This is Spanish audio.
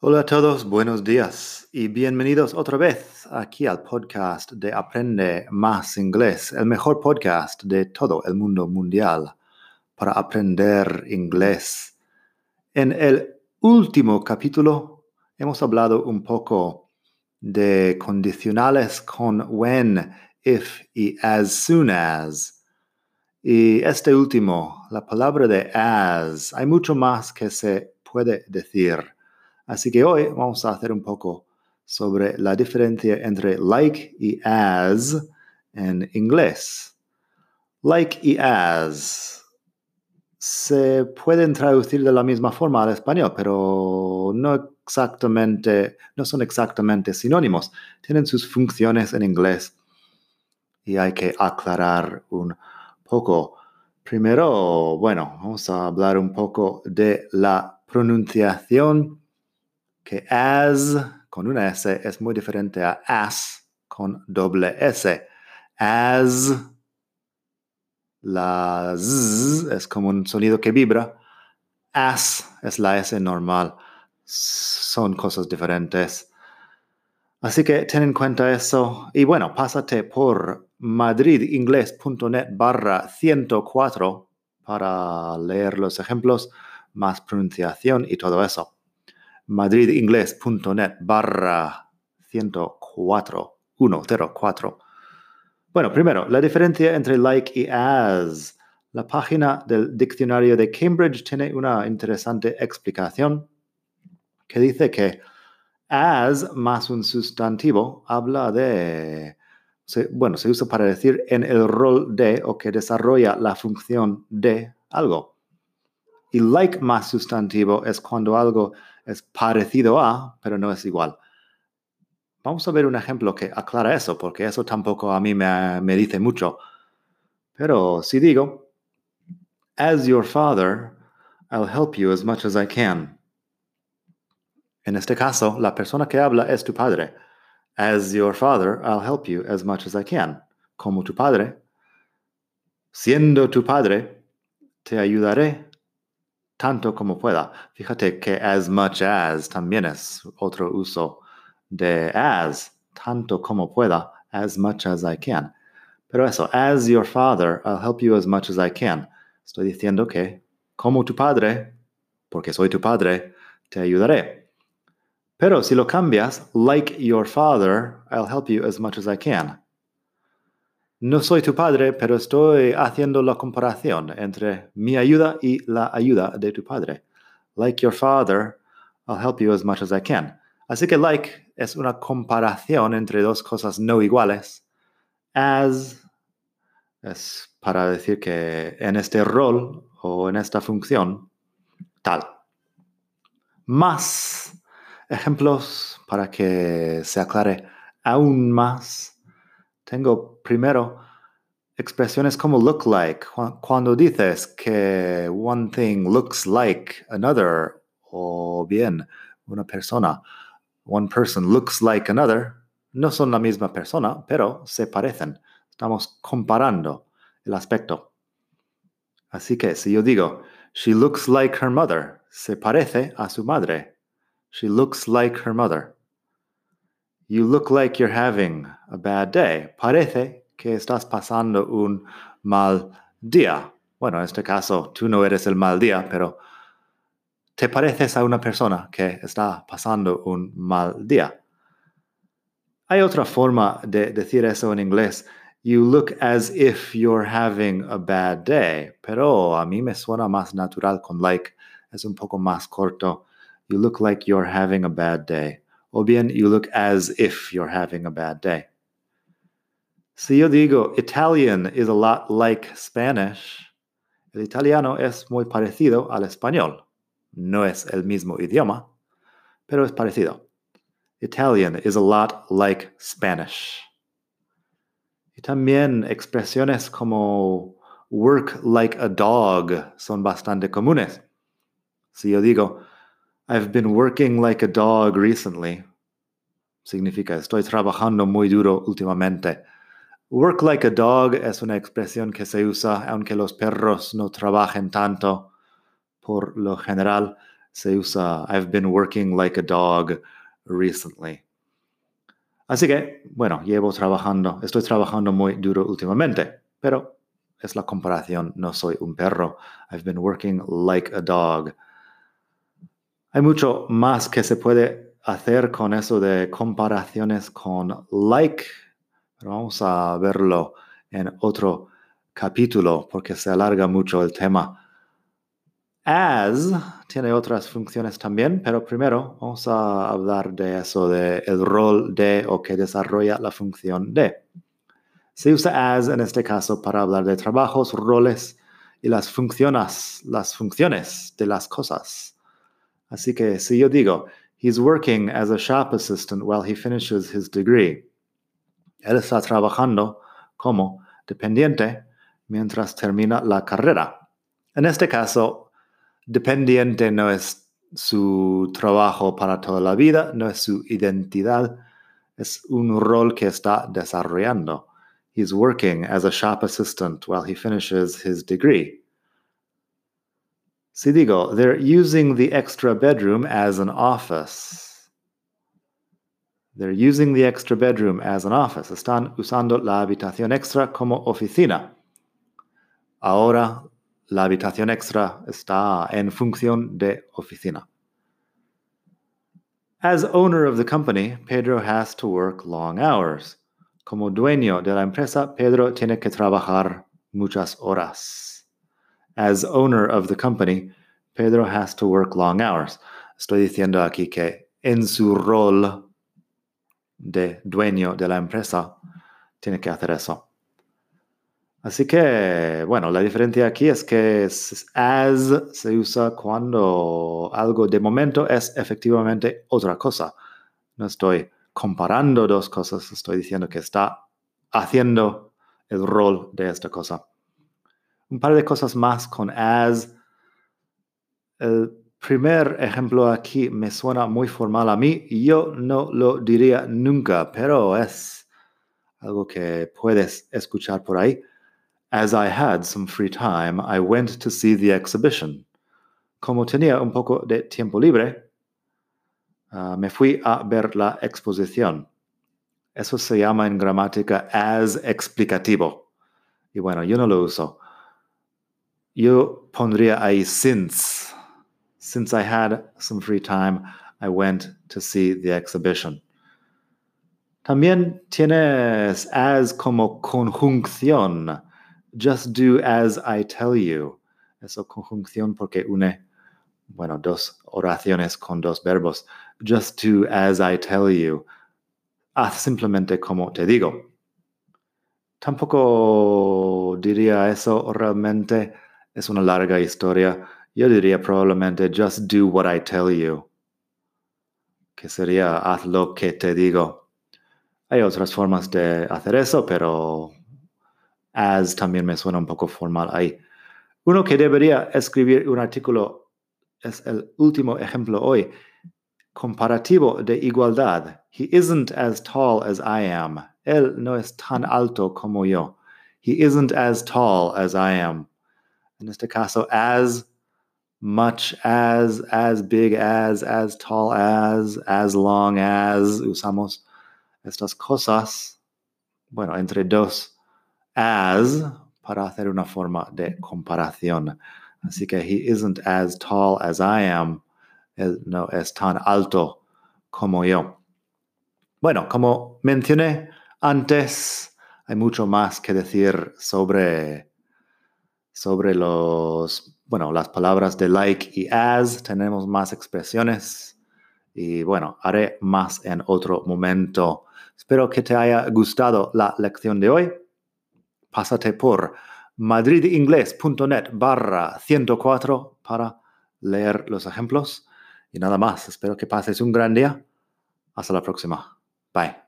Hola a todos, buenos días y bienvenidos otra vez aquí al podcast de Aprende Más Inglés, el mejor podcast de todo el mundo mundial para aprender inglés. En el último capítulo hemos hablado un poco de condicionales con when, if y as soon as. Y este último, la palabra de as, hay mucho más que se puede decir Así que hoy vamos a hacer un poco sobre la diferencia entre like y as en inglés. Like y as se pueden traducir de la misma forma al español, pero no exactamente, no son exactamente sinónimos. Tienen sus funciones en inglés y hay que aclarar un poco. Primero, bueno, vamos a hablar un poco de la pronunciación que as con una S es muy diferente a as con doble S. As, la Z es como un sonido que vibra. As es la S normal. Son cosas diferentes. Así que ten en cuenta eso. Y bueno, pásate por madridingles.net barra 104 para leer los ejemplos, más pronunciación y todo eso madridingles.net barra 104, 104. Bueno, primero, la diferencia entre like y as. La página del diccionario de Cambridge tiene una interesante explicación que dice que as más un sustantivo habla de, bueno, se usa para decir en el rol de o que desarrolla la función de algo. Y like más sustantivo es cuando algo es parecido a, pero no es igual. Vamos a ver un ejemplo que aclara eso, porque eso tampoco a mí me, dice mucho. Pero si digo, as your father, I'll help you as much as I can. En este caso, la persona que habla es tu padre. As your father, I'll help you as much as I can. Como tu padre. Siendo tu padre, te ayudaré tanto como pueda. Fíjate que as much as también es otro uso de as, tanto como pueda, as much as I can. Pero eso, as your father, I'll help you as much as I can. Estoy diciendo que, como tu padre, porque soy tu padre, te ayudaré. Pero si lo cambias, like your father, I'll help you as much as I can. No soy tu padre, pero estoy haciendo la comparación entre mi ayuda y la ayuda de tu padre. Like your father, I'll help you as much as I can. Así que like es una comparación entre dos cosas no iguales. As es para decir que en este rol o en esta función, tal. Más ejemplos para que se aclare aún más tengo primero expresiones como look like. Cuando dices que one thing looks like another, o bien una persona, one person looks like another, no son la misma persona, pero se parecen. Estamos comparando el aspecto. Así que si yo digo, she looks like her mother, se parece a su madre. She looks like her mother. You look like you're having a bad day. Parece que estás pasando un mal día. Bueno, en este caso, tú no eres el mal día, pero te pareces a una persona que está pasando un mal día. Hay otra forma de decir eso en inglés. You look as if you're having a bad day. Pero a mí me suena más natural con like. Es un poco más corto. You look like you're having a bad day o bien you look as if you're having a bad day. Si yo digo Italian is a lot like Spanish, el italiano es muy parecido al español. No es el mismo idioma, pero es parecido. Italian is a lot like Spanish. Y también expresiones como work like a dog son bastante comunes. Si yo digo, I've been working like a dog recently, significa estoy trabajando muy duro últimamente. Work like a dog es una expresión que se usa aunque los perros no trabajen tanto. Por lo general se usa I've been working like a dog recently. Así que, bueno, llevo trabajando, estoy trabajando muy duro últimamente, pero es la comparación, no soy un perro. I've been working like a dog. Hay mucho más que se puede hacer con eso de comparaciones con like, pero vamos a verlo en otro capítulo porque se alarga mucho el tema. As tiene otras funciones también, pero primero vamos a hablar de eso, de el rol de o que desarrolla la función de. Se usa as en este caso para hablar de trabajos, roles y las funciones, las funciones de las cosas. Así que si yo digo, he's working as a shop assistant while he finishes his degree. Él está trabajando como dependiente mientras termina la carrera. En este caso, dependiente no es su trabajo para toda la vida, no es su identidad, es un rol que está desarrollando. He's working as a shop assistant while he finishes his degree. Si digo, they're using the extra bedroom as an office. They're using the extra bedroom as an office. Están usando la habitación extra como oficina. Ahora la habitación extra está en función de oficina. As owner of the company, Pedro has to work long hours. Como dueño de la empresa, Pedro tiene que trabajar muchas horas. As owner of the company, Pedro has to work long hours. Estoy diciendo aquí que en su rol de dueño de la empresa, tiene que hacer eso. Así que, bueno, la diferencia aquí es que as se usa cuando algo de momento es efectivamente otra cosa. No estoy comparando dos cosas, estoy diciendo que está haciendo el rol de esta cosa. Un par de cosas más con as. El primer ejemplo aquí me suena muy formal a mí yo no lo diría nunca, pero es algo que puedes escuchar por ahí. As I had some free time, I went to see the exhibition. Como tenía un poco de tiempo libre, uh, me fui a ver la exposición. Eso se llama en gramática as explicativo. Y bueno, yo no lo uso. Yo pondría ahí since. Since I had some free time, I went to see the exhibition. También tienes as como conjunción. Just do as I tell you. Eso conjunción porque une, bueno, dos oraciones con dos verbos. Just do as I tell you. Haz simplemente como te digo. Tampoco diría eso realmente. Es una larga historia. Yo diría probablemente just do what I tell you. Que sería haz lo que te digo. Hay otras formas de hacer eso, pero as también me suena un poco formal ahí. Uno que debería escribir un artículo es el último ejemplo hoy. Comparativo de igualdad. He isn't as tall as I am. Él no es tan alto como yo. He isn't as tall as I am. En este caso, as much as, as big as, as tall as, as long as. Usamos estas cosas, bueno, entre dos as para hacer una forma de comparación. Así que he isn't as tall as I am. No es tan alto como yo. Bueno, como mencioné antes, hay mucho más que decir sobre, sobre los, bueno, las palabras de like y as. Tenemos más expresiones y bueno, haré más en otro momento. Espero que te haya gustado la lección de hoy pásate por madridingles.net barra 104 para leer los ejemplos. Y nada más, espero que pases un gran día. Hasta la próxima. Bye.